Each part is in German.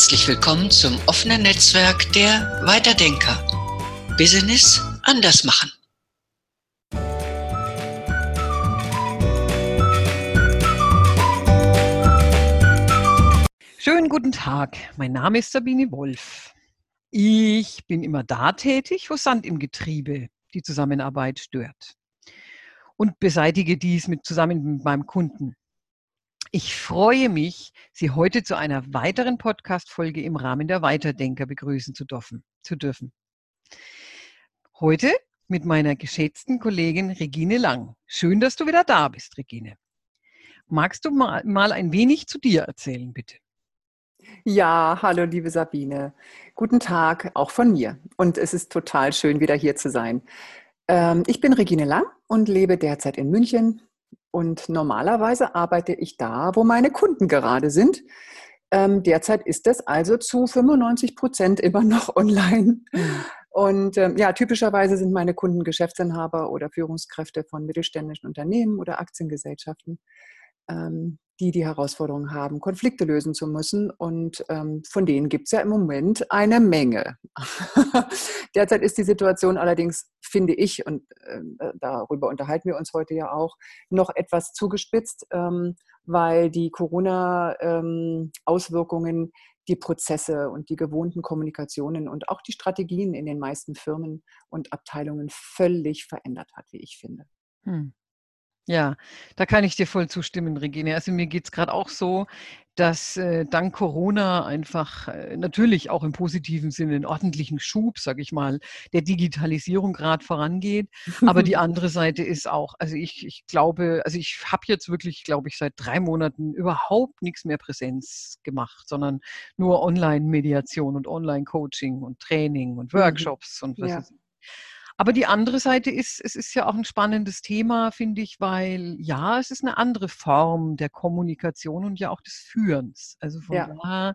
Herzlich willkommen zum offenen Netzwerk der Weiterdenker. Business anders machen. Schönen guten Tag, mein Name ist Sabine Wolf. Ich bin immer da tätig, wo Sand im Getriebe die Zusammenarbeit stört und beseitige dies mit, zusammen mit meinem Kunden. Ich freue mich, Sie heute zu einer weiteren Podcast-Folge im Rahmen der Weiterdenker begrüßen zu dürfen. Heute mit meiner geschätzten Kollegin Regine Lang. Schön, dass du wieder da bist, Regine. Magst du mal, mal ein wenig zu dir erzählen, bitte? Ja, hallo liebe Sabine. Guten Tag auch von mir. Und es ist total schön, wieder hier zu sein. Ähm, ich bin Regine Lang und lebe derzeit in München, und normalerweise arbeite ich da, wo meine Kunden gerade sind. Ähm, derzeit ist das also zu 95 Prozent immer noch online. Mhm. Und ähm, ja, typischerweise sind meine Kunden Geschäftsinhaber oder Führungskräfte von mittelständischen Unternehmen oder Aktiengesellschaften. Ähm, die die Herausforderung haben, Konflikte lösen zu müssen. Und ähm, von denen gibt es ja im Moment eine Menge. Derzeit ist die Situation allerdings, finde ich, und ähm, äh, darüber unterhalten wir uns heute ja auch, noch etwas zugespitzt, ähm, weil die Corona-Auswirkungen ähm, die Prozesse und die gewohnten Kommunikationen und auch die Strategien in den meisten Firmen und Abteilungen völlig verändert hat, wie ich finde. Hm. Ja, da kann ich dir voll zustimmen, Regine. Also mir geht es gerade auch so, dass äh, dank Corona einfach äh, natürlich auch im positiven Sinne einen ordentlichen Schub, sage ich mal, der Digitalisierung gerade vorangeht. Aber die andere Seite ist auch, also ich, ich glaube, also ich habe jetzt wirklich, glaube ich, seit drei Monaten überhaupt nichts mehr Präsenz gemacht, sondern nur Online-Mediation und Online-Coaching und Training und mhm. Workshops mhm. und was ja. ist. Aber die andere Seite ist, es ist ja auch ein spannendes Thema, finde ich, weil ja, es ist eine andere Form der Kommunikation und ja auch des Führens. Also von ja. daher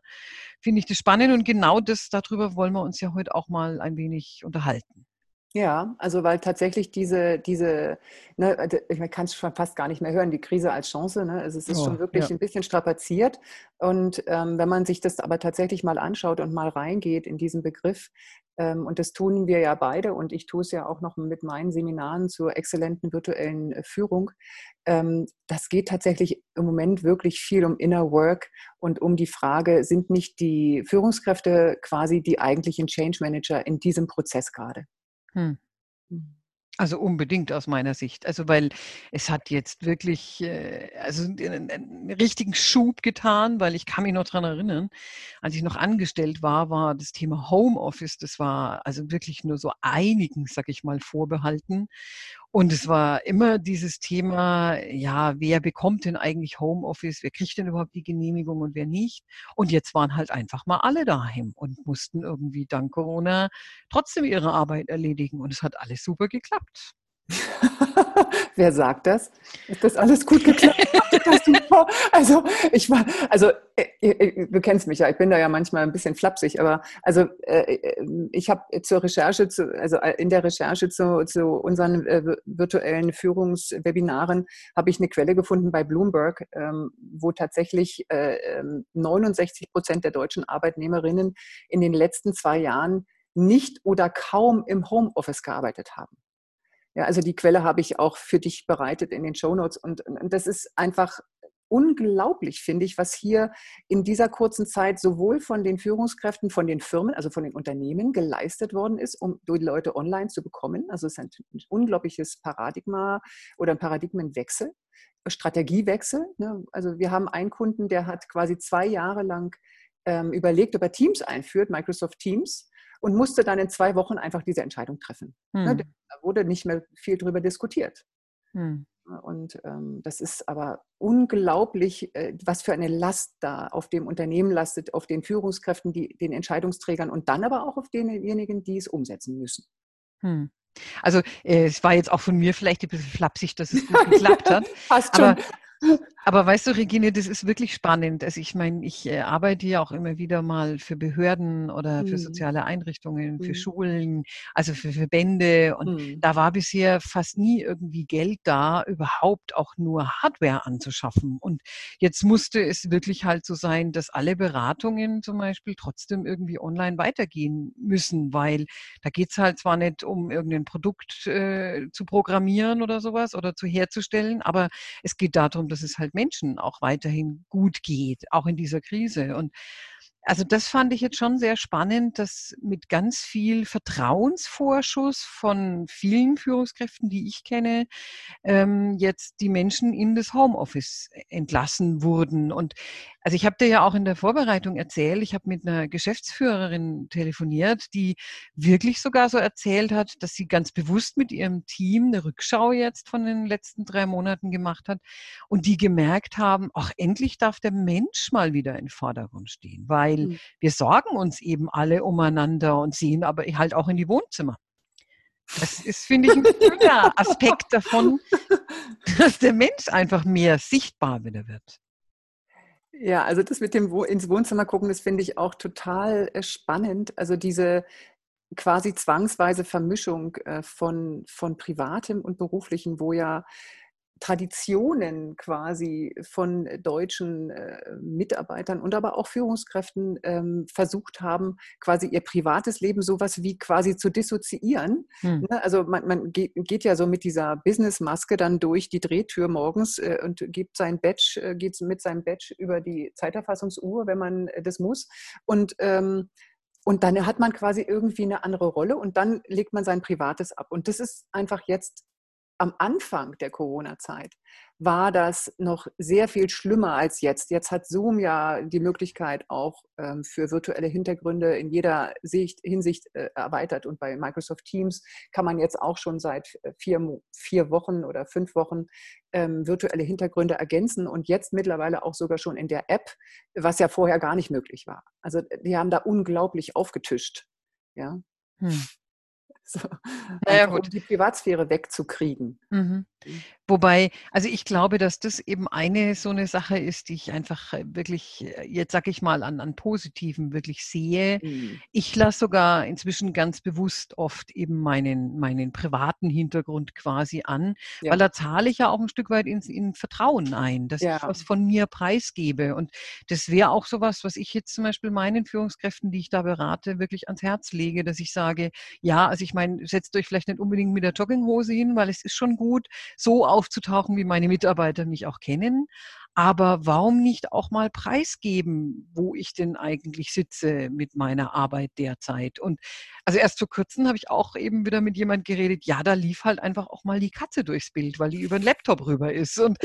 finde ich das spannend und genau das, darüber wollen wir uns ja heute auch mal ein wenig unterhalten. Ja, also weil tatsächlich diese, diese ne, ich kann es schon fast gar nicht mehr hören, die Krise als Chance, ne? Also es ist oh, schon wirklich ja. ein bisschen strapaziert. Und ähm, wenn man sich das aber tatsächlich mal anschaut und mal reingeht in diesen Begriff, und das tun wir ja beide und ich tue es ja auch noch mit meinen Seminaren zur exzellenten virtuellen äh, Führung, ähm, das geht tatsächlich im Moment wirklich viel um Inner Work und um die Frage, sind nicht die Führungskräfte quasi die eigentlichen Change Manager in diesem Prozess gerade? Hm. Mhm. Also unbedingt aus meiner Sicht. Also weil es hat jetzt wirklich äh, also richtigen Schub getan, weil ich kann mich noch daran erinnern, als ich noch angestellt war, war das Thema Homeoffice, das war also wirklich nur so einigen, sag ich mal, vorbehalten. Und es war immer dieses Thema, ja, wer bekommt denn eigentlich Homeoffice, wer kriegt denn überhaupt die Genehmigung und wer nicht? Und jetzt waren halt einfach mal alle daheim und mussten irgendwie dank Corona trotzdem ihre Arbeit erledigen. Und es hat alles super geklappt. Wer sagt das? Ist das alles gut geklappt? also ich war, also äh, äh, du kennst mich ja, ich bin da ja manchmal ein bisschen flapsig, aber also äh, ich habe zur Recherche, zu, also in der Recherche zu, zu unseren virtuellen Führungswebinaren habe ich eine Quelle gefunden bei Bloomberg, ähm, wo tatsächlich 69 ähm, Prozent der deutschen Arbeitnehmerinnen in den letzten zwei Jahren nicht oder kaum im Homeoffice gearbeitet haben. Ja, also die Quelle habe ich auch für dich bereitet in den Show Notes und, und das ist einfach unglaublich, finde ich, was hier in dieser kurzen Zeit sowohl von den Führungskräften, von den Firmen, also von den Unternehmen geleistet worden ist, um die Leute online zu bekommen. Also es ist ein unglaubliches Paradigma oder ein Paradigmenwechsel, Strategiewechsel. Ne? Also wir haben einen Kunden, der hat quasi zwei Jahre lang ähm, überlegt, ob er Teams einführt, Microsoft Teams und musste dann in zwei Wochen einfach diese Entscheidung treffen. Ne, hm. Da wurde nicht mehr viel darüber diskutiert. Hm. Und ähm, das ist aber unglaublich, äh, was für eine Last da auf dem Unternehmen lastet, auf den Führungskräften, die, den Entscheidungsträgern und dann aber auch auf denjenigen, die es umsetzen müssen. Hm. Also äh, es war jetzt auch von mir vielleicht ein bisschen flapsig, dass es gut geklappt hat. Passt schon. Aber weißt du, Regine, das ist wirklich spannend. Also ich meine, ich äh, arbeite ja auch immer wieder mal für Behörden oder für Mhm. soziale Einrichtungen, für Mhm. Schulen, also für Verbände. Und Mhm. da war bisher fast nie irgendwie Geld da, überhaupt auch nur Hardware anzuschaffen. Und jetzt musste es wirklich halt so sein, dass alle Beratungen zum Beispiel trotzdem irgendwie online weitergehen müssen, weil da geht's halt zwar nicht um irgendein Produkt äh, zu programmieren oder sowas oder zu herzustellen, aber es geht darum, dass es halt Menschen auch weiterhin gut geht, auch in dieser Krise. Und also das fand ich jetzt schon sehr spannend, dass mit ganz viel Vertrauensvorschuss von vielen Führungskräften, die ich kenne, ähm, jetzt die Menschen in das Homeoffice entlassen wurden. Und also ich habe dir ja auch in der Vorbereitung erzählt, ich habe mit einer Geschäftsführerin telefoniert, die wirklich sogar so erzählt hat, dass sie ganz bewusst mit ihrem Team eine Rückschau jetzt von den letzten drei Monaten gemacht hat und die gemerkt haben, ach, endlich darf der Mensch mal wieder im Vordergrund stehen, weil Mhm. wir sorgen uns eben alle umeinander und sehen aber halt auch in die Wohnzimmer. Das ist, finde ich, ein schöner Aspekt davon, dass der Mensch einfach mehr sichtbar wieder wird. Ja, also das mit dem Wo ins Wohnzimmer gucken, das finde ich auch total äh, spannend. Also diese quasi zwangsweise Vermischung äh, von, von Privatem und Beruflichem, wo ja Traditionen quasi von deutschen äh, Mitarbeitern und aber auch Führungskräften ähm, versucht haben, quasi ihr privates Leben sowas wie quasi zu dissoziieren. Hm. Ne? Also man, man geht, geht ja so mit dieser Businessmaske dann durch die Drehtür morgens äh, und gibt sein Badge, äh, geht mit seinem Badge über die Zeiterfassungsuhr, wenn man das muss. Und ähm, und dann hat man quasi irgendwie eine andere Rolle und dann legt man sein Privates ab. Und das ist einfach jetzt am Anfang der Corona-Zeit war das noch sehr viel schlimmer als jetzt. Jetzt hat Zoom ja die Möglichkeit auch ähm, für virtuelle Hintergründe in jeder Sicht, Hinsicht äh, erweitert. Und bei Microsoft Teams kann man jetzt auch schon seit äh, vier, vier Wochen oder fünf Wochen ähm, virtuelle Hintergründe ergänzen und jetzt mittlerweile auch sogar schon in der App, was ja vorher gar nicht möglich war. Also die haben da unglaublich aufgetischt. Ja. Hm. So, Naja, gut. um die Privatsphäre wegzukriegen. Mhm. Wobei, also ich glaube, dass das eben eine so eine Sache ist, die ich einfach äh, wirklich, äh, jetzt sag ich mal, an, an Positiven wirklich sehe. Mhm. Ich lasse sogar inzwischen ganz bewusst oft eben meinen, meinen privaten Hintergrund quasi an, Ja. weil da zahle ich ja auch ein Stück weit ins, in Vertrauen ein, dass Ja. ich was von mir preisgebe. Und das wäre auch sowas, was ich jetzt zum Beispiel meinen Führungskräften, die ich da berate, wirklich ans Herz lege, dass ich sage, ja, also ich meine, setzt euch vielleicht nicht unbedingt mit der Jogginghose hin, weil es ist schon gut, so aufzutauchen, wie meine Mitarbeiter mich auch kennen. Aber warum nicht auch mal preisgeben, wo ich denn eigentlich sitze mit meiner Arbeit derzeit? Und also erst vor kurzem habe ich auch eben wieder mit jemand geredet, ja, da lief halt einfach auch mal die Katze durchs Bild, weil die über den Laptop rüber ist. Und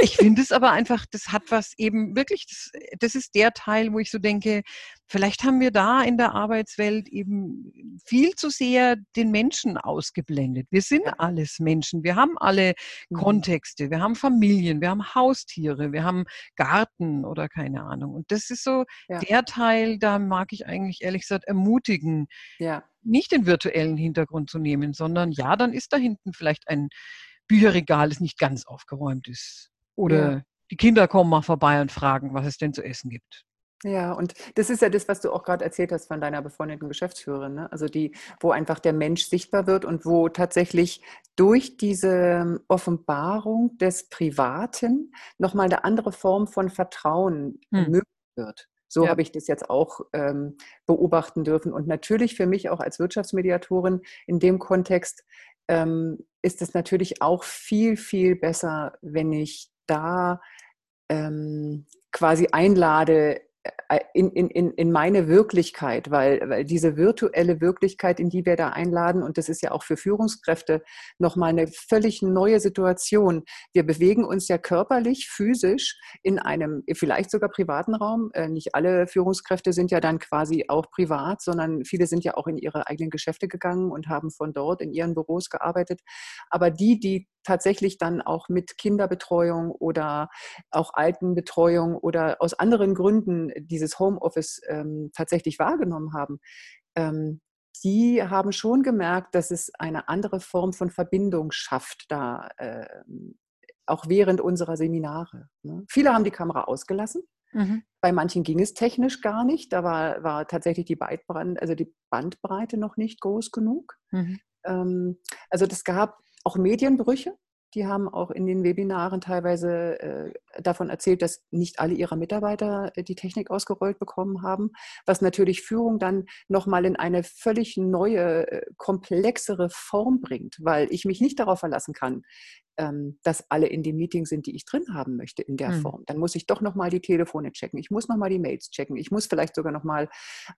ich finde es aber einfach, das hat was eben wirklich, das, das ist der Teil, wo ich so denke, vielleicht haben wir da in der Arbeitswelt eben viel zu sehr den Menschen ausgeblendet. Wir sind alles Menschen, wir haben alle Mhm. Kontexte, wir haben Familien, wir haben Haustiere, wir haben Garten oder keine Ahnung. Und das ist so Ja. der Teil, da mag ich eigentlich ehrlich gesagt ermutigen, Ja. nicht den virtuellen Hintergrund zu nehmen, sondern ja, dann ist da hinten vielleicht ein Bücherregal, das nicht ganz aufgeräumt ist. Oder Ja. die Kinder kommen mal vorbei und fragen, was es denn zu essen gibt. Ja, und das ist ja das, was du auch gerade erzählt hast von deiner befreundeten Geschäftsführerin, ne? Also die, wo einfach der Mensch sichtbar wird und wo tatsächlich durch diese Offenbarung des Privaten nochmal eine andere Form von Vertrauen Hm. möglich wird. So Ja. habe ich das jetzt auch ähm, beobachten dürfen. Und natürlich für mich auch als Wirtschaftsmediatorin in dem Kontext ähm, ist es natürlich auch viel, viel besser, wenn ich da ähm, quasi einlade äh, in, in, in in meine Wirklichkeit, weil, weil diese virtuelle Wirklichkeit, in die wir da einladen, und das ist ja auch für Führungskräfte nochmal eine völlig neue Situation. Wir bewegen uns ja körperlich, physisch in einem vielleicht sogar privaten Raum. Äh, Nicht alle Führungskräfte sind ja dann quasi auch privat, sondern viele sind ja auch in ihre eigenen Geschäfte gegangen und haben von dort in ihren Büros gearbeitet. Aber die, die tatsächlich dann auch mit Kinderbetreuung oder auch Altenbetreuung oder aus anderen Gründen dieses Homeoffice ähm, tatsächlich wahrgenommen haben, ähm, die haben schon gemerkt, dass es eine andere Form von Verbindung schafft, da ähm, auch während unserer Seminare. Ne? Viele haben die Kamera ausgelassen. Mhm. Bei manchen ging es technisch gar nicht. Da war, war tatsächlich die, Bandbreite, also die Bandbreite noch nicht groß genug. Mhm. Ähm, also das gab auch Medienbrüche. Die haben auch in den Webinaren teilweise äh, davon erzählt, dass nicht alle ihrer Mitarbeiter äh, die Technik ausgerollt bekommen haben, was natürlich Führung dann nochmal in eine völlig neue, äh, komplexere Form bringt, weil ich mich nicht darauf verlassen kann, dass alle in dem Meeting sind, die ich drin haben möchte in der mhm. Form. Dann muss ich doch nochmal die Telefone checken. Ich muss nochmal die Mails checken. Ich muss vielleicht sogar nochmal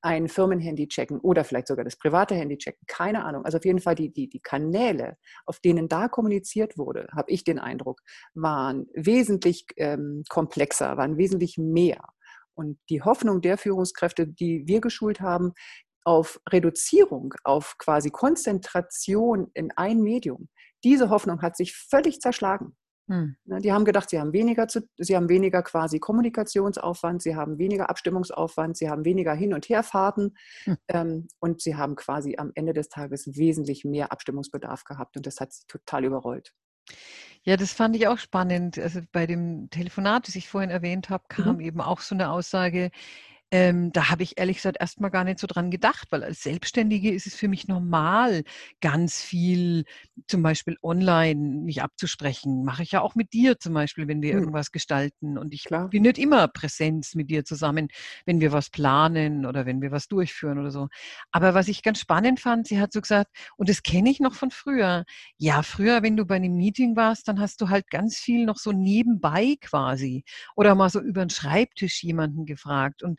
ein Firmenhandy checken oder vielleicht sogar das private Handy checken. Keine Ahnung. Also auf jeden Fall die, die, die Kanäle, auf denen da kommuniziert wurde, habe ich den Eindruck, waren wesentlich ähm, komplexer, waren wesentlich mehr. Und die Hoffnung der Führungskräfte, die wir geschult haben, auf Reduzierung, auf quasi Konzentration in ein Medium, diese Hoffnung hat sich völlig zerschlagen. Hm. Ne, die haben gedacht, sie haben weniger, zu, sie haben weniger quasi Kommunikationsaufwand, sie haben weniger Abstimmungsaufwand, sie haben weniger Hin- und Herfahrten hm. ähm, und sie haben quasi am Ende des Tages wesentlich mehr Abstimmungsbedarf gehabt und das hat sie total überrollt. Ja, das fand ich auch spannend. Also bei dem Telefonat, das ich vorhin erwähnt habe, kam mhm. eben auch so eine Aussage, ähm, da habe ich ehrlich gesagt erstmal gar nicht so dran gedacht, weil als Selbstständige ist es für mich normal, ganz viel zum Beispiel online mich abzusprechen. Mache ich ja auch mit dir zum Beispiel, wenn wir hm. irgendwas gestalten. Und ich Klar. bin nicht immer Präsenz mit dir zusammen, wenn wir was planen oder wenn wir was durchführen oder so. Aber was ich ganz spannend fand, sie hat so gesagt, und das kenne ich noch von früher. Ja, früher, wenn du bei einem Meeting warst, dann hast du halt ganz viel noch so nebenbei quasi oder mal so über den Schreibtisch jemanden gefragt. Und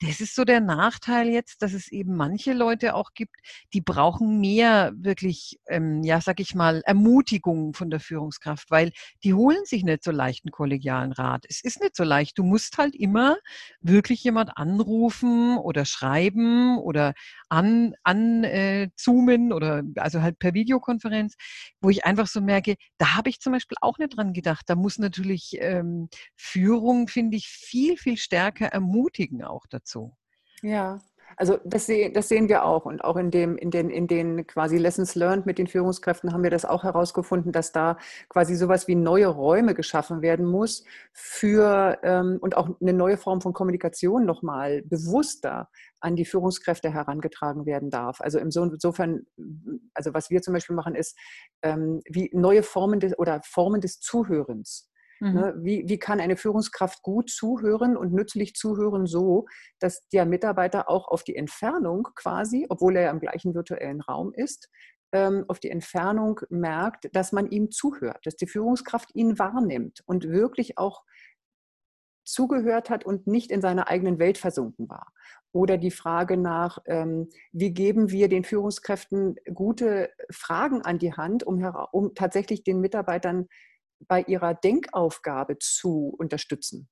das ist so der Nachteil jetzt, dass es eben manche Leute auch gibt, die brauchen mehr wirklich, ähm, ja, sag ich mal, Ermutigung von der Führungskraft, weil die holen sich nicht so leicht einen kollegialen Rat. Es ist nicht so leicht. Du musst halt immer wirklich jemand anrufen oder schreiben oder an, an äh, zoomen oder also halt per Videokonferenz, wo ich einfach so merke, da habe ich zum Beispiel auch nicht dran gedacht. Da muss natürlich ähm, Führung, finde ich, viel, viel stärker ermutigen auch dazu dazu. Ja, also das, das, sehen wir auch. Und auch in, dem, in, den, in den quasi Lessons Learned mit den Führungskräften haben wir das auch herausgefunden, dass da quasi sowas wie neue Räume geschaffen werden muss für ähm, und auch eine neue Form von Kommunikation nochmal bewusster an die Führungskräfte herangetragen werden darf. Also insofern, also was wir zum Beispiel machen, ist ähm, wie neue Formen des oder Formen des Zuhörens. Ne, mhm. Wie, wie kann eine Führungskraft gut zuhören und nützlich zuhören, so dass der Mitarbeiter auch auf die Entfernung quasi, obwohl er ja im gleichen virtuellen Raum ist, ähm, auf die Entfernung merkt, dass man ihm zuhört, dass die Führungskraft ihn wahrnimmt und wirklich auch zugehört hat und nicht in seiner eigenen Welt versunken war. Oder die Frage nach, ähm, wie geben wir den Führungskräften gute Fragen an die Hand, um, um tatsächlich den Mitarbeitern bei ihrer Denkaufgabe zu unterstützen.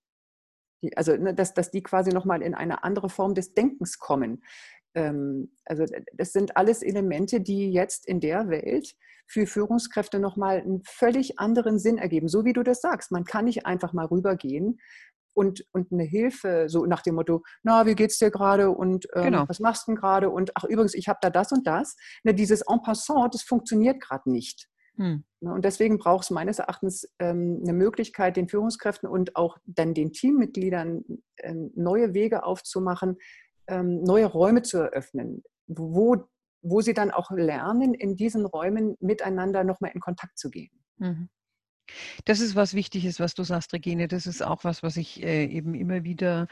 Die, also, ne, dass, dass die quasi nochmal in eine andere Form des Denkens kommen. Ähm, also, das sind alles Elemente, die jetzt in der Welt für Führungskräfte nochmal einen völlig anderen Sinn ergeben. So wie du das sagst. Man kann nicht einfach mal rübergehen und, und eine Hilfe, so nach dem Motto, na, wie geht's dir gerade und ähm, genau. was machst du denn gerade und ach übrigens, ich habe da das und das. Ne, dieses En passant, das funktioniert gerade nicht. Hm. Ne, und deswegen braucht es meines Erachtens ähm, eine Möglichkeit, den Führungskräften und auch dann den Teammitgliedern ähm, neue Wege aufzumachen, ähm, neue Räume zu eröffnen, wo, wo sie dann auch lernen, in diesen Räumen miteinander nochmal in Kontakt zu gehen. Mhm. Das ist was Wichtiges, was du sagst, Regine. Das ist auch was, was ich äh, eben immer wieder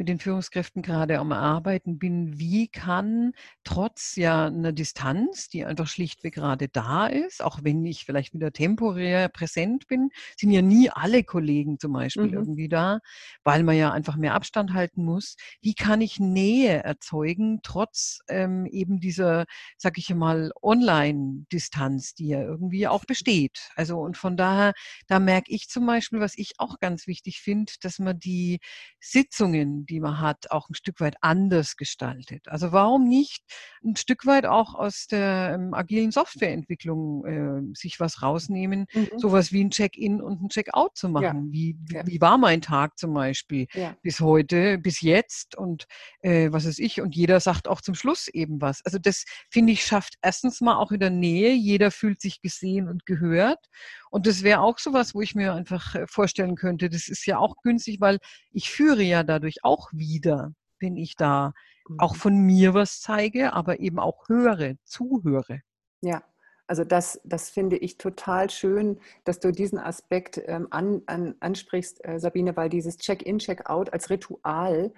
mit den Führungskräften gerade am Arbeiten bin. Wie kann trotz ja einer Distanz, die einfach schlichtweg gerade da ist, auch wenn ich vielleicht wieder temporär präsent bin, sind ja nie alle Kollegen zum Beispiel mhm. irgendwie da, weil man ja einfach mehr Abstand halten muss. Wie kann ich Nähe erzeugen, trotz ähm, eben dieser, sag ich mal, Online-Distanz, die ja irgendwie auch besteht? Also und von daher, da merke ich zum Beispiel, was ich auch ganz wichtig finde, dass man die Sitzungen, die man hat, auch ein Stück weit anders gestaltet. Also warum nicht ein Stück weit auch aus der ähm, agilen Softwareentwicklung äh, sich was rausnehmen, mhm. sowas wie ein Check-in und ein Check-out zu machen. Ja. Wie, ja. wie war mein Tag zum Beispiel ja. bis heute, bis jetzt und äh, was ist ich? Und jeder sagt auch zum Schluss eben was. Also das finde ich schafft erstens mal auch wieder Nähe. Jeder fühlt sich gesehen und gehört. Und das wäre auch sowas, wo ich mir einfach äh, vorstellen könnte, das ist ja auch günstig, weil ich führe ja dadurch auch wieder, wenn ich da auch mhm. von mir was zeige, aber eben auch höre, zuhöre. Ja, also das, das finde ich total schön, dass du diesen Aspekt ähm, an, an, ansprichst, äh, Sabine, weil dieses Check-in, Check-out als Ritual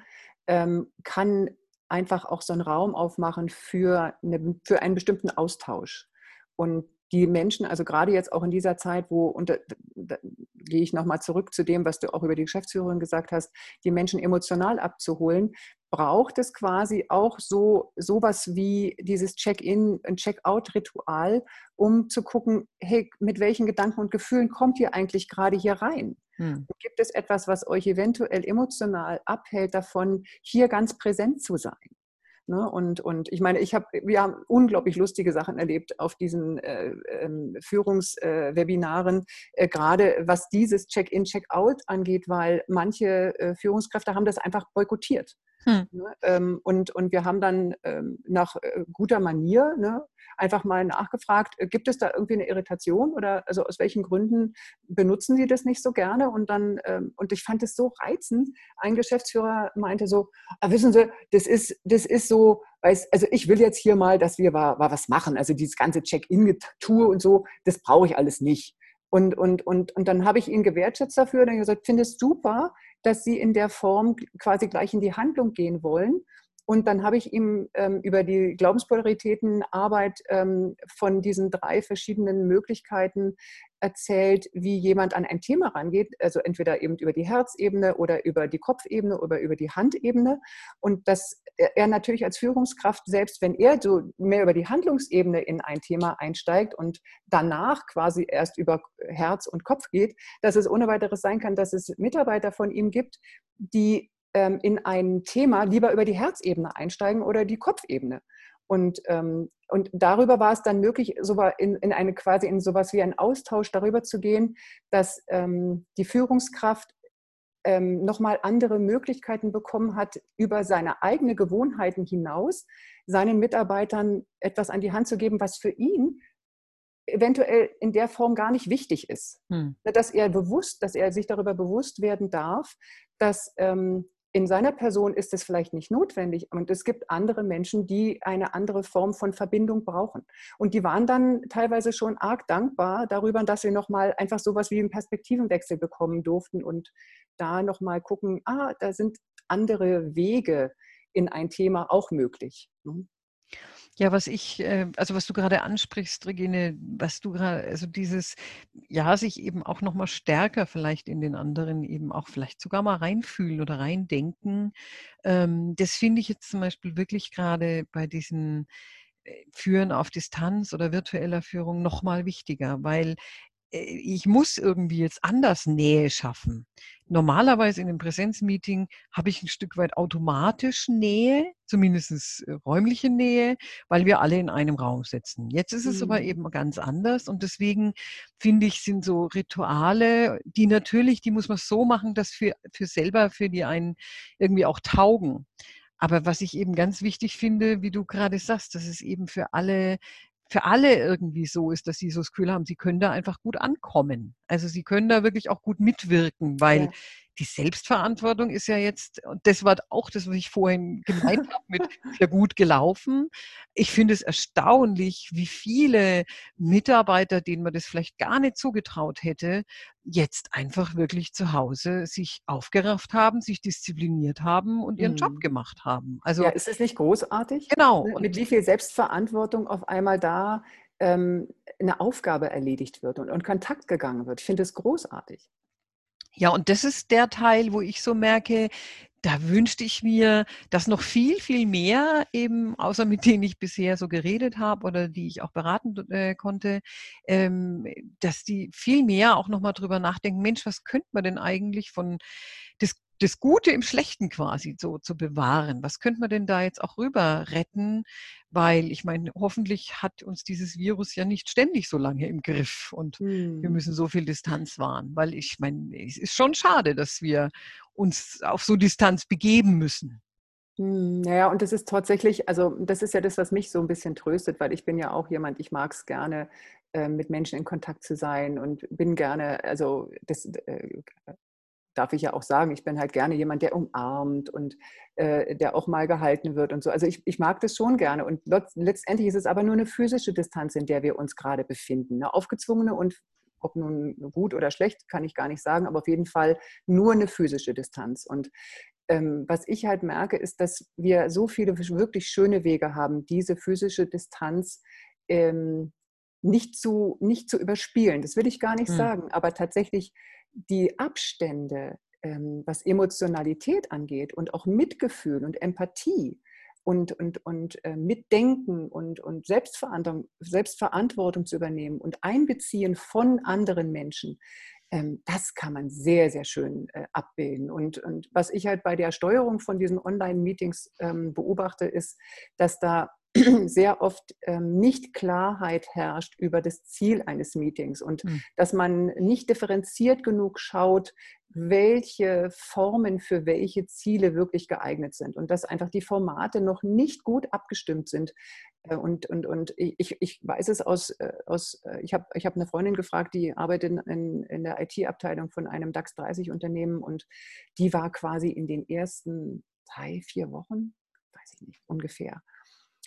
ähm, kann einfach auch so einen Raum aufmachen für, eine, für einen bestimmten Austausch. Und die Menschen, also gerade jetzt auch in dieser Zeit, wo, und da, da gehe ich nochmal zurück zu dem, was du auch über die Geschäftsführerin gesagt hast, die Menschen emotional abzuholen, braucht es quasi auch so sowas wie dieses Check-in und Check-out-Ritual, um zu gucken, hey, mit welchen Gedanken und Gefühlen kommt ihr eigentlich gerade hier rein? Hm. Gibt es etwas, was euch eventuell emotional abhält davon, hier ganz präsent zu sein? Ne? Und, und ich meine, ich habe, wir haben unglaublich lustige Sachen erlebt auf diesen äh, ähm, Führungswebinaren, äh, äh, gerade was dieses Check-in, Check-out angeht, weil manche äh, Führungskräfte haben das einfach boykottiert. Hm. Ne? Ähm, und, und wir haben dann ähm, nach äh, guter Manier ne, einfach mal nachgefragt, äh, gibt es da irgendwie eine Irritation oder also aus welchen Gründen benutzen Sie das nicht so gerne? Und dann, ähm, und ich fand es so reizend. Ein Geschäftsführer meinte so, ah, wissen Sie, das ist, das ist so, weiß, also ich will jetzt hier mal, dass wir mal, mal was machen. Also dieses ganze Check-in-Tour und so, das brauche ich alles nicht. Und, und, und, und dann habe ich ihn gewertschätzt dafür. Dann gesagt, finde es super, dass Sie in der Form quasi gleich in die Handlung gehen wollen. Und dann habe ich ihm ähm, über die Glaubenspolaritätenarbeit ähm, von diesen drei verschiedenen Möglichkeiten erzählt, wie jemand an ein Thema rangeht, also entweder eben über die Herzebene oder über die Kopfebene oder über die Handebene. Und dass er natürlich als Führungskraft, selbst wenn er so mehr über die Handlungsebene in ein Thema einsteigt und danach quasi erst über Herz und Kopf geht, dass es ohne weiteres sein kann, dass es Mitarbeiter von ihm gibt, die ähm, in ein Thema lieber über die Herzebene einsteigen oder die Kopfebene. Und, ähm, und darüber war es dann möglich, so in, in eine quasi in sowas wie einen Austausch darüber zu gehen, dass ähm, die Führungskraft ähm, nochmal andere Möglichkeiten bekommen hat, über seine eigenen Gewohnheiten hinaus seinen Mitarbeitern etwas an die Hand zu geben, was für ihn eventuell in der Form gar nicht wichtig ist. Hm. Dass er bewusst, dass er sich darüber bewusst werden darf, dass ähm, in seiner Person ist es vielleicht nicht notwendig und es gibt andere Menschen, die eine andere Form von Verbindung brauchen. Und die waren dann teilweise schon arg dankbar darüber, dass wir nochmal einfach sowas wie einen Perspektivenwechsel bekommen durften und da nochmal gucken, ah, da sind andere Wege in ein Thema auch möglich. Ne? Ja, was ich, äh, also was du gerade ansprichst, Regine, was du gerade, also dieses, ja, sich eben auch nochmal stärker vielleicht in den anderen eben auch vielleicht sogar mal reinfühlen oder reindenken, ähm, das finde ich jetzt zum Beispiel wirklich gerade bei diesen äh, Führen auf Distanz oder virtueller Führung nochmal wichtiger, weil ich muss irgendwie jetzt anders Nähe schaffen. Normalerweise in einem Präsenzmeeting habe ich ein Stück weit automatisch Nähe, zumindest äh, räumliche Nähe, weil wir alle in einem Raum sitzen. Jetzt ist es mhm. aber eben ganz anders und deswegen finde ich, sind so Rituale, die natürlich, die muss man so machen, dass für, für selber, für die einen irgendwie auch taugen. Aber was ich eben ganz wichtig finde, wie du gerade sagst, dass es eben für alle für alle irgendwie so ist, dass sie so das Gefühl haben, sie können da einfach gut ankommen. Also sie können da wirklich auch gut mitwirken, weil ja. Die Selbstverantwortung ist ja jetzt, und das war auch das, was ich vorhin gemeint habe mit sehr gut gelaufen. Ich finde es erstaunlich, wie viele Mitarbeiter, denen man das vielleicht gar nicht zugetraut hätte, jetzt einfach wirklich zu Hause sich aufgerafft haben, sich diszipliniert haben und ihren mhm. Job gemacht haben. Also ja, ist es nicht großartig? Genau. Und mit wie viel Selbstverantwortung auf einmal da ähm, eine Aufgabe erledigt wird und, und Kontakt gegangen wird. Ich finde es großartig. Ja, und das ist der Teil, wo ich so merke, da wünschte ich mir, dass noch viel, viel mehr eben, außer mit denen ich bisher so geredet habe oder die ich auch beraten äh, konnte, ähm, dass die viel mehr auch nochmal drüber nachdenken, Mensch, was könnte man denn eigentlich von das das Gute im Schlechten quasi so zu bewahren. Was könnte man denn da jetzt auch rüber retten? Weil ich meine, hoffentlich hat uns dieses Virus ja nicht ständig so lange im Griff und hm. wir müssen so viel Distanz wahren. Weil ich meine, es ist schon schade, dass wir uns auf so Distanz begeben müssen. Naja, hm, und das ist tatsächlich, also das ist ja das, was mich so ein bisschen tröstet, weil ich bin ja auch jemand, ich mag es gerne, äh, mit Menschen in Kontakt zu sein und bin gerne, also das äh, darf ich ja auch sagen, ich bin halt gerne jemand, der umarmt und äh, der auch mal gehalten wird und so. Also ich, ich mag das schon gerne. Und letztendlich ist es aber nur eine physische Distanz, in der wir uns gerade befinden. Eine aufgezwungene und ob nun gut oder schlecht, kann ich gar nicht sagen, aber auf jeden Fall nur eine physische Distanz. Und ähm, was ich halt merke, ist, dass wir so viele wirklich schöne Wege haben, diese physische Distanz ähm, nicht, zu, nicht zu überspielen. Das will ich gar nicht hm. sagen, aber tatsächlich die Abstände, ähm, was Emotionalität angeht und auch Mitgefühl und Empathie und, und, und äh, Mitdenken und, und Selbstverantwortung, Selbstverantwortung zu übernehmen und Einbeziehen von anderen Menschen, ähm, das kann man sehr, sehr schön äh, abbilden. Und, und was ich halt bei der Steuerung von diesen Online-Meetings ähm, beobachte, ist, dass da sehr oft ähm, nicht Klarheit herrscht über das Ziel eines Meetings und mhm. dass man nicht differenziert genug schaut, welche Formen für welche Ziele wirklich geeignet sind und dass einfach die Formate noch nicht gut abgestimmt sind. Äh, und, und, und ich, ich weiß es aus, äh, aus äh, ich habe ich hab eine Freundin gefragt, die arbeitet in, in der IT-Abteilung von einem DAX 30-Unternehmen und die war quasi in den ersten drei, vier Wochen, weiß ich nicht, ungefähr,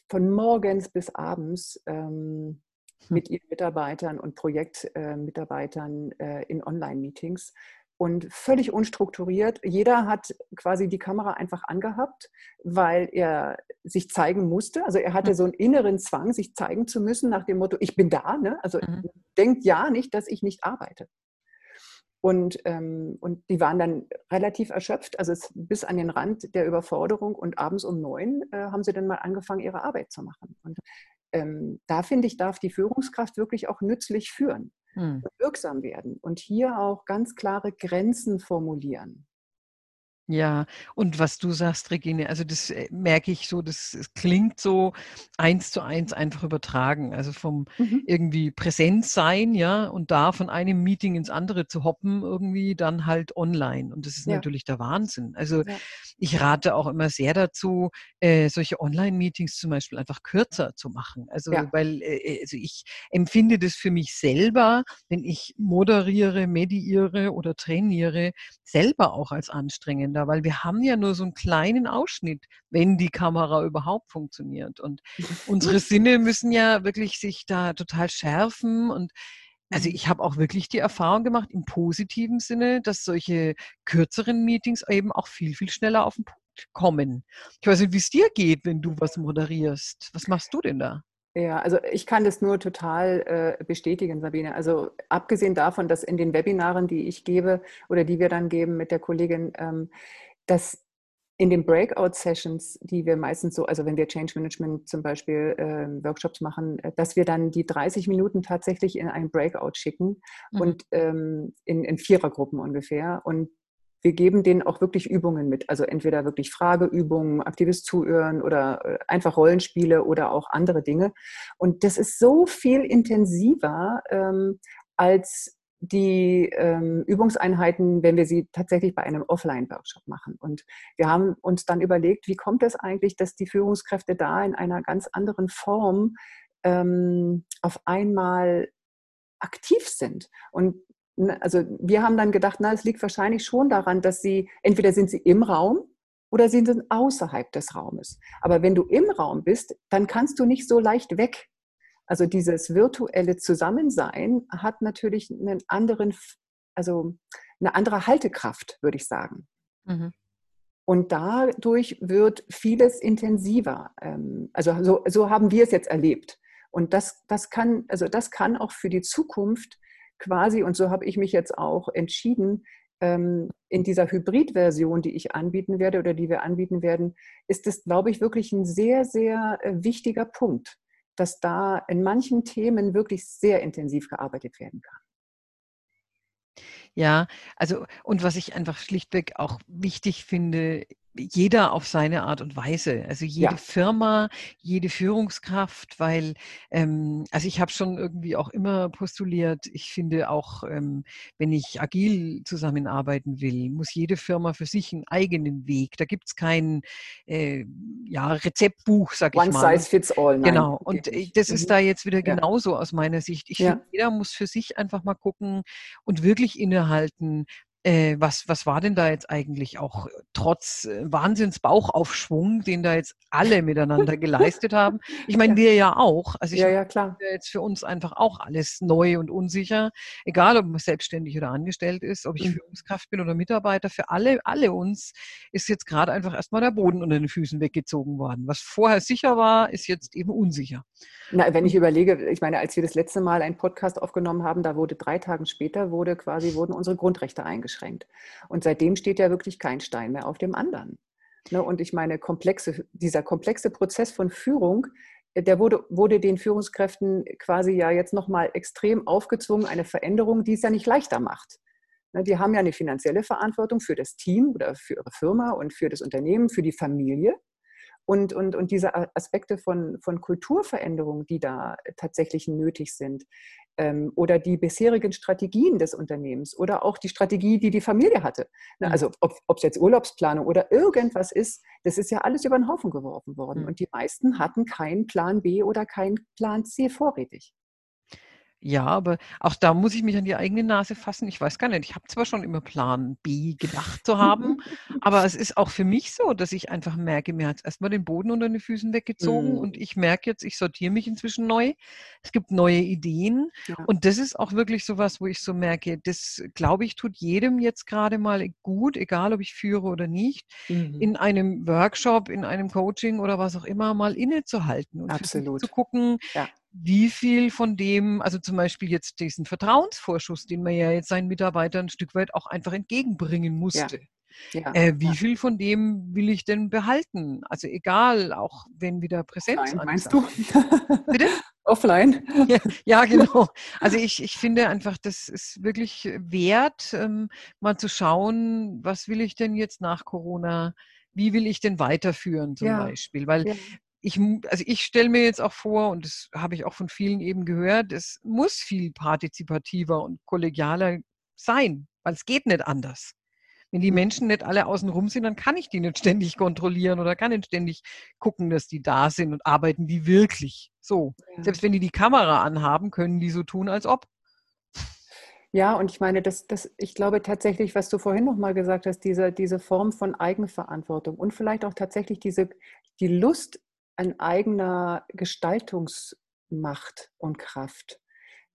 von morgens bis abends ähm, hm. mit ihren Mitarbeitern und Projektmitarbeitern äh, in Online-Meetings und völlig unstrukturiert. Jeder hat quasi die Kamera einfach angehabt, weil er sich zeigen musste. Also er hatte hm. so einen inneren Zwang, sich zeigen zu müssen nach dem Motto, ich bin da. Ne? Also mhm. denkt ja nicht, dass ich nicht arbeite. Und, ähm, und die waren dann relativ erschöpft, also bis an den Rand der Überforderung. Und abends um neun äh, haben sie dann mal angefangen, ihre Arbeit zu machen. Und ähm, da finde ich, darf die Führungskraft wirklich auch nützlich führen hm. und wirksam werden und hier auch ganz klare Grenzen formulieren. Ja, und was du sagst, Regine, also das äh, merke ich so, das, das klingt so eins zu eins einfach übertragen. Also vom mhm. irgendwie Präsenz sein, ja, und da von einem Meeting ins andere zu hoppen, irgendwie dann halt online. Und das ist ja. natürlich der Wahnsinn. Also ja. Ich rate auch immer sehr dazu, äh, solche Online-Meetings zum Beispiel einfach kürzer zu machen. Also ja. weil äh, äh, also ich empfinde das für mich selber, wenn ich moderiere, mediere oder trainiere, selber auch als anstrengend spannender, weil wir haben ja nur so einen kleinen Ausschnitt, wenn die Kamera überhaupt funktioniert. Und unsere Sinne müssen ja wirklich sich da total schärfen und also ich habe auch wirklich die Erfahrung gemacht im positiven Sinne, dass solche kürzeren Meetings eben auch viel, viel schneller auf den Punkt kommen. Ich weiß nicht, wie es dir geht, wenn du was moderierst. Was machst du denn da? Ja, also ich kann das nur total äh, bestätigen, Sabine. Also abgesehen davon, dass in den Webinaren, die ich gebe oder die wir dann geben mit der Kollegin, ähm, dass in den Breakout-Sessions, die wir meistens so, also wenn wir Change Management zum Beispiel äh, Workshops machen, äh, dass wir dann die 30 Minuten tatsächlich in ein Breakout schicken mhm. und ähm, in, in Vierergruppen ungefähr. Und wir geben denen auch wirklich Übungen mit. Also entweder wirklich Frageübungen, aktives Zuhören oder äh, einfach Rollenspiele oder auch andere Dinge. Und das ist so viel intensiver ähm, als die ähm, Übungseinheiten, wenn wir sie tatsächlich bei einem Offline-Workshop machen. Und wir haben uns dann überlegt, wie kommt es eigentlich, dass die Führungskräfte da in einer ganz anderen Form ähm, auf einmal aktiv sind. Und Ne, also wir haben dann gedacht, na, es liegt wahrscheinlich schon daran, dass sie, entweder sind sie im Raum oder sie sind außerhalb des Raumes. Aber wenn du im Raum bist, dann kannst du nicht so leicht weg. Also dieses virtuelle Zusammensein hat natürlich einen anderen, also eine andere Haltekraft, würde ich sagen. Mhm. Und dadurch wird vieles intensiver. Ähm, also so, so haben wir es jetzt erlebt. Und das, das, kann, also das kann auch für die Zukunft quasi, und so habe ich mich jetzt auch entschieden, ähm, in dieser Hybrid-Version, die ich anbieten werde oder die wir anbieten werden, ist es, glaube ich, wirklich ein sehr, sehr äh, wichtiger Punkt, dass da in manchen Themen wirklich sehr intensiv gearbeitet werden kann. Ja, also und was ich einfach schlichtweg auch wichtig finde, jeder auf seine Art und Weise. Also jede ja. Firma, jede Führungskraft, weil, ähm, also ich habe schon irgendwie auch immer postuliert, ich finde auch, ähm, wenn ich agil zusammenarbeiten will, muss jede Firma für sich einen eigenen Weg. Da gibt es kein äh, ja, Rezeptbuch, sag One ich mal. One size fits all. Nein, genau. Und das ist mhm. da jetzt wieder ja. genauso aus meiner Sicht. Ich ja. finde, jeder muss für sich einfach mal gucken und wirklich innehalten, äh, was, was war denn da jetzt eigentlich auch trotz äh, Wahnsinns Bauchaufschwung, den da jetzt alle miteinander geleistet haben? Ich meine, ja. wir ja auch. Also ich ja, ja, klar. jetzt für uns einfach auch alles neu und unsicher, egal ob man selbstständig oder angestellt ist, ob ich mhm. Führungskraft bin oder Mitarbeiter, für alle, alle uns ist jetzt gerade einfach erstmal der Boden unter den Füßen weggezogen worden. Was vorher sicher war, ist jetzt eben unsicher. Na, wenn ich überlege, ich meine, als wir das letzte Mal einen Podcast aufgenommen haben, da wurde drei Tage später wurde quasi wurden unsere Grundrechte eingeschränkt eingeschränkt. Und seitdem steht ja wirklich kein Stein mehr auf dem anderen. Ne, und ich meine, komplexe, dieser komplexe Prozess von Führung, äh, der wurde, wurde den Führungskräften quasi ja jetzt nochmal extrem aufgezwungen, eine Veränderung, die es ja nicht leichter macht. Ne, die haben ja eine finanzielle Verantwortung für das Team oder für ihre Firma und für das Unternehmen, für die Familie. Und, und, und diese Aspekte von, von Kulturveränderung, die da tatsächlich nötig sind, oder die bisherigen Strategien des Unternehmens oder auch die Strategie, die die Familie hatte. Ne, mhm. Also ob es jetzt Urlaubsplanung oder irgendwas ist, das ist ja alles über den Haufen geworfen worden. Mhm. Und die meisten hatten keinen Plan B oder keinen Plan C vorrätig. Ja, aber auch da muss ich mich an die eigene Nase fassen. Ich weiß gar nicht. Ich habe zwar schon immer Plan B gedacht zu haben, aber es ist auch für mich so, dass ich einfach merke, mir hat es erstmal den Boden unter den Füßen weggezogen mm. und ich merke jetzt, ich sortiere mich inzwischen neu. Es gibt neue Ideen ja. und das ist auch wirklich so was, wo ich so merke, das glaube ich, tut jedem jetzt gerade mal gut, egal ob ich führe oder nicht, mm. in einem Workshop, in einem Coaching oder was auch immer mal innezuhalten und Absolut. zu gucken, ja wie viel von dem, also zum Beispiel jetzt diesen Vertrauensvorschuss, den man ja jetzt seinen Mitarbeitern ein Stück weit auch einfach entgegenbringen musste. Ja. Ja, äh, wie ja. viel von dem will ich denn behalten? Also egal, auch wenn wieder Präsenz Offline, meinst du? Bitte? Offline. Ja, genau. Also ich, ich finde einfach, das ist wirklich wert, ähm, mal zu schauen, was will ich denn jetzt nach Corona wie will ich denn weiterführen zum ja. Beispiel? Weil ja ich, also ich stelle mir jetzt auch vor, und das habe ich auch von vielen eben gehört, es muss viel partizipativer und kollegialer sein, weil es geht nicht anders. Wenn die mhm. Menschen nicht alle außenrum sind, dann kann ich die nicht ständig kontrollieren oder kann nicht ständig gucken, dass die da sind und arbeiten die wirklich. So. Ja. Selbst wenn die die Kamera anhaben, können die so tun, als ob. Ja, und ich meine, das, das, ich glaube tatsächlich, was du vorhin nochmal gesagt hast, diese, diese Form von Eigenverantwortung und vielleicht auch tatsächlich diese, die Lust, an eigener Gestaltungsmacht und Kraft.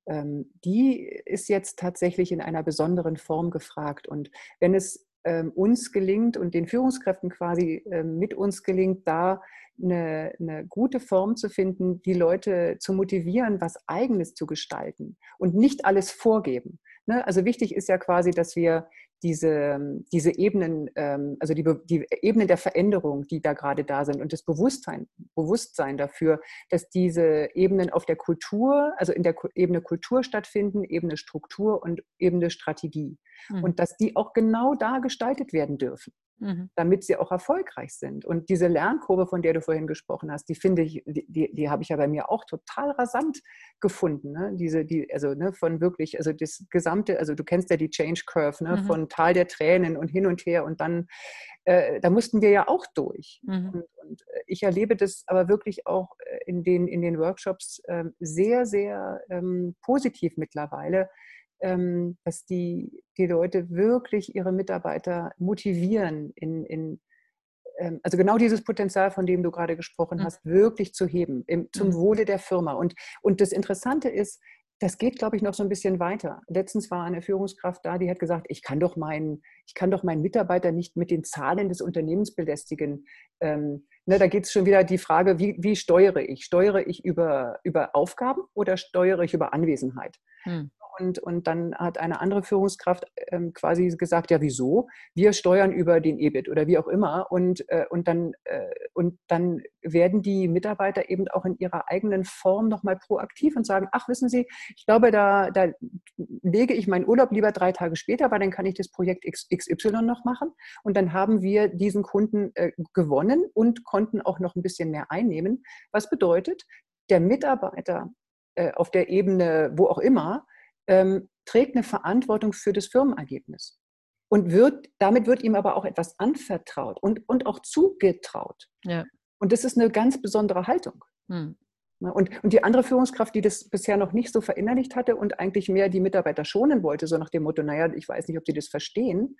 Ähm, die ist jetzt tatsächlich in einer besonderen Form gefragt. Und wenn es ähm, uns gelingt und den Führungskräften quasi ähm, mit uns gelingt, da eine, eine, gute Form zu finden, die Leute zu motivieren, was eigenes zu gestalten und nicht alles vorgeben. Ne? Also wichtig ist ja quasi, dass wir diese, diese Ebenen, ähm, also die, die Ebenen der Veränderung, die da gerade da sind und das Bewusstsein, Bewusstsein dafür, dass diese Ebenen auf der Kultur, also in der Ebene Kultur stattfinden, Ebene Struktur und Ebene Strategie. Mhm. Und dass die auch genau da gestaltet werden dürfen mhm. damit sie auch erfolgreich sind. Und diese Lernkurve, von der du vorhin gesprochen hast, die finde ich, die, die, die habe ich ja bei mir auch total rasant gefunden. Ne? Diese, die, also ne, von wirklich, also das gesamte, also du kennst ja die Change Curve, ne? Mhm. von Tal der Tränen und hin und her und dann, äh, da mussten wir ja auch durch. Mhm. Und, und, äh, ich erlebe das aber wirklich auch äh, in den, in den Workshops äh, sehr, sehr ähm, positiv mittlerweile ähm, dass die, die Leute wirklich ihre Mitarbeiter motivieren, in, in, ähm, also genau dieses Potenzial, von dem du gerade gesprochen mhm. hast, wirklich zu heben, im, zum mhm. Wohle der Firma. Und, und das Interessante ist, das geht, glaube ich, noch so ein bisschen weiter. Letztens war eine Führungskraft da, die hat gesagt, ich kann doch meinen, ich kann doch meinen Mitarbeiter nicht mit den Zahlen des Unternehmens belästigen. Ähm, ne, da geht es schon wieder die Frage, wie, wie steuere ich? Steuere ich über, über Aufgaben oder steuere ich über Anwesenheit? Hm. Und, und dann hat eine andere Führungskraft ähm, quasi gesagt, ja, wieso? Wir steuern über den EBIT oder wie auch immer. Und, äh, und, dann, äh, und dann werden die Mitarbeiter eben auch in ihrer eigenen Form nochmal proaktiv und sagen, ach, wissen Sie, ich glaube, da, da lege ich meinen Urlaub lieber drei Tage später, weil dann kann ich das Projekt XY noch machen. Und dann haben wir diesen Kunden äh, gewonnen und konnten auch noch ein bisschen mehr einnehmen. Was bedeutet, der Mitarbeiter äh, auf der Ebene, wo auch immer, ähm, trägt eine Verantwortung für das Firmenergebnis. Und wird, damit wird ihm aber auch etwas anvertraut und, und auch zugetraut. Ja. Und das ist eine ganz besondere Haltung. Hm. Und, und die andere Führungskraft, die das bisher noch nicht so verinnerlicht hatte und eigentlich mehr die Mitarbeiter schonen wollte, so nach dem Motto, naja, ich weiß nicht, ob die das verstehen,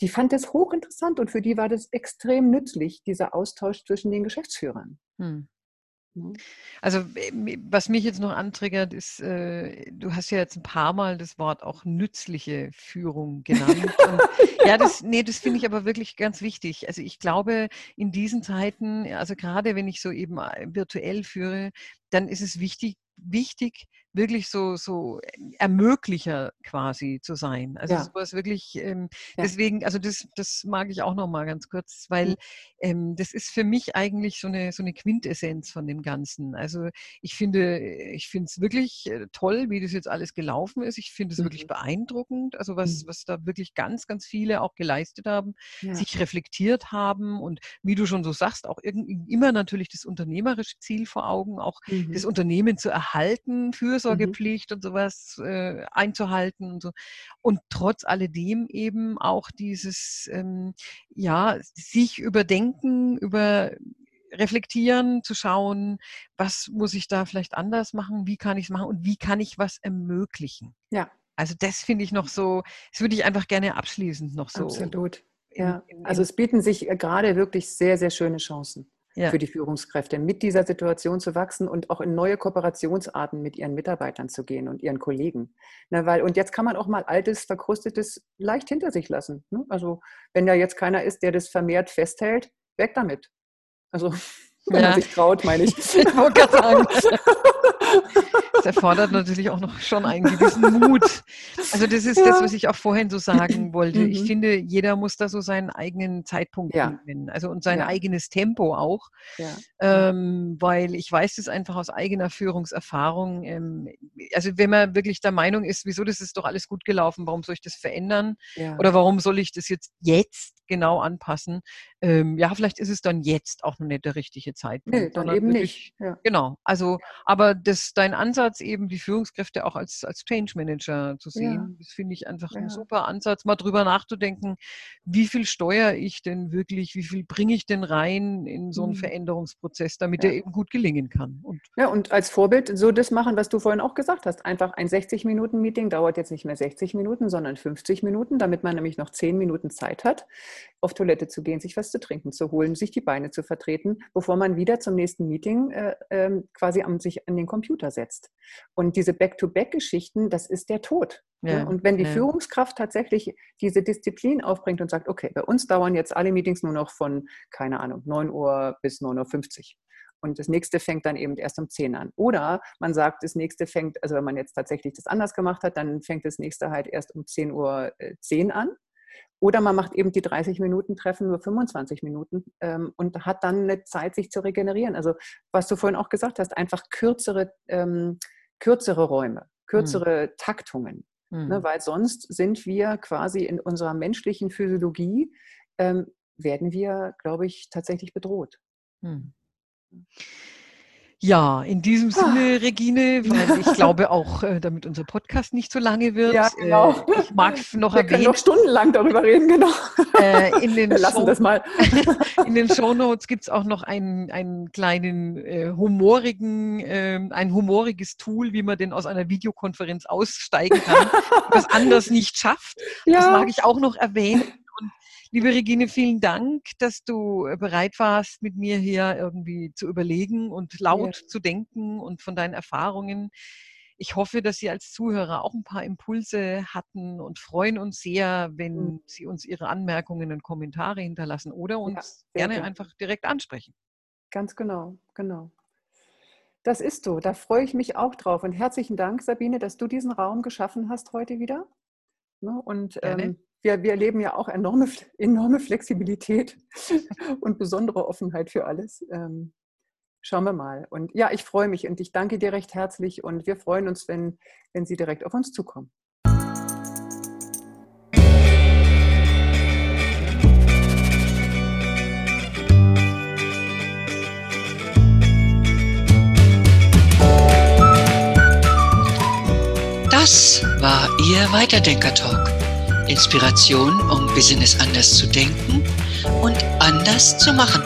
die fand das hochinteressant und für die war das extrem nützlich, dieser Austausch zwischen den Geschäftsführern. Hm. Ne? Also was mich jetzt noch antriggert, ist, äh, du hast ja jetzt ein paar Mal das Wort auch nützliche Führung genannt. Und, ja, das, nee, das finde ich aber wirklich ganz wichtig. Also ich glaube, in diesen Zeiten, also gerade wenn ich so eben äh, virtuell führe, dann ist es wichtig, wichtig, wirklich so, so Ermöglicher quasi zu sein. Also ja. sowas wirklich, ähm, ja. deswegen, also das, das mag ich auch noch mal ganz kurz, weil mhm. ähm, das ist für mich eigentlich so eine, so eine Quintessenz von dem Ganzen. Also ich finde, ich finde es wirklich äh, toll, wie das jetzt alles gelaufen ist. Ich finde es mhm. wirklich beeindruckend, also was, mhm. was da wirklich ganz, ganz viele auch geleistet haben, ja. sich reflektiert haben und wie du schon so sagst, auch immer natürlich das unternehmerische Ziel vor Augen, auch das mhm. Unternehmen zu erhalten für. Fürsorgepflicht mhm. und sowas äh, einzuhalten und so. Und trotz alledem eben auch dieses, ähm, ja, sich überdenken, über reflektieren, zu schauen, was muss ich da vielleicht anders machen, wie kann ich es machen und wie kann ich was ermöglichen. Ja. Also das finde ich noch so, das würde ich einfach gerne abschließend noch so. Absolut. Ja, also es bieten sich äh, gerade wirklich sehr, sehr schöne Chancen ja. für die Führungskräfte, mit dieser Situation zu wachsen und auch in neue Kooperationsarten mit ihren Mitarbeitern zu gehen und ihren Kollegen. Na, weil, und jetzt kann man auch mal altes, verkrustetes leicht hinter sich lassen. Ne? Also wenn da jetzt keiner ist, der das vermehrt festhält, weg damit. Also wenn ja. man sich traut, meine ich. ich. Das erfordert natürlich auch noch schon einen gewissen Mut. Also das ist ja. das, was ich auch vorhin so sagen wollte. Ich mhm. finde, jeder muss da so seinen eigenen Zeitpunkt ja. finden. Also und sein ja. eigenes Tempo auch. Ähm, weil ich weiß das einfach aus eigener Führungserfahrung. Ähm, also wenn man wirklich der Meinung ist, wieso das ist doch alles gut gelaufen, warum soll ich das verändern? Oder warum soll ich das jetzt jetzt genau anpassen? Ähm, ja, vielleicht ist es dann jetzt auch noch nicht der richtige Zeitpunkt. Nee, dann eben nicht. Genau. Also, aber das, dein Ansatz eben, die Führungskräfte auch als, als Change Manager zu sehen, ja. das finde ich einfach ja. ein super Ansatz, mal drüber nachzudenken, wie viel steuere ich denn wirklich, wie viel bringe ich denn rein in so einen mhm. Veränderungsprozess, damit ja. der eben gut gelingen kann. Und ja, und als Vorbild so das machen, was du vorhin auch gesagt hast. Einfach ein 60-Minuten-Meeting dauert jetzt nicht mehr 60 Minuten, sondern 50 Minuten, damit man nämlich noch 10 Minuten Zeit hat, auf Toilette zu gehen, sich was zu trinken zu holen, sich die Beine zu vertreten, bevor man wieder zum nächsten Meeting äh, äh, quasi am, sich an den Computer setzt. Und diese Back-to-Back-Geschichten, das ist der Tod. Ne? Ja, und wenn die ja. Führungskraft tatsächlich diese Disziplin aufbringt und sagt, okay, bei uns dauern jetzt alle Meetings nur noch von, keine Ahnung, 9 Uhr bis 9.50 Uhr. Und das nächste fängt dann eben erst um 10 an. Oder man sagt, das nächste fängt, also wenn man jetzt tatsächlich das anders gemacht hat, dann fängt das nächste halt erst um 10 Uhr 10 äh, an. Oder man macht eben die 30 Minuten Treffen nur 25 Minuten ähm, und hat dann eine Zeit, sich zu regenerieren. Also was du vorhin auch gesagt hast, einfach kürzere, ähm, kürzere Räume, kürzere hm. Taktungen. Hm. Ne, weil sonst sind wir quasi in unserer menschlichen Physiologie, ähm, werden wir, glaube ich, tatsächlich bedroht. Hm. Ja, in diesem Sinne, ah. Regine, weil ich glaube auch, äh, damit unser Podcast nicht so lange wird. Ja, genau. Äh, ich mag noch Wir erwähnen. können noch stundenlang darüber reden, genau. Äh, in den Wir lassen Show, das mal. in den Shownotes gibt es auch noch einen, einen kleinen äh, humorigen, äh, ein humoriges Tool, wie man denn aus einer Videokonferenz aussteigen kann, was anders nicht schafft. Ja. Das mag ich auch noch erwähnen. Liebe Regine, vielen Dank, dass du äh, bereit warst, mit mir hier irgendwie zu überlegen und laut ja. zu denken und von deinen Erfahrungen. Ich hoffe, dass Sie als Zuhörer auch ein paar Impulse hatten und freuen uns sehr, wenn mhm. Sie uns Ihre Anmerkungen und Kommentare hinterlassen oder uns ja, gerne gut. einfach direkt ansprechen. Ganz genau, genau. Das ist so, da freue ich mich auch drauf. Und herzlichen Dank, Sabine, dass du diesen Raum geschaffen hast heute wieder. Ne, und ähm, wir, wir erleben ja auch enorme, enorme Flexibilität und besondere Offenheit für alles. Ähm, schauen wir mal. Und ja, ich freue mich und ich danke dir recht herzlich und wir freuen uns, wenn, wenn Sie direkt auf uns zukommen. Das war Ihr Weiterdenker-Talk. Inspiration, um Business anders zu denken und anders zu machen.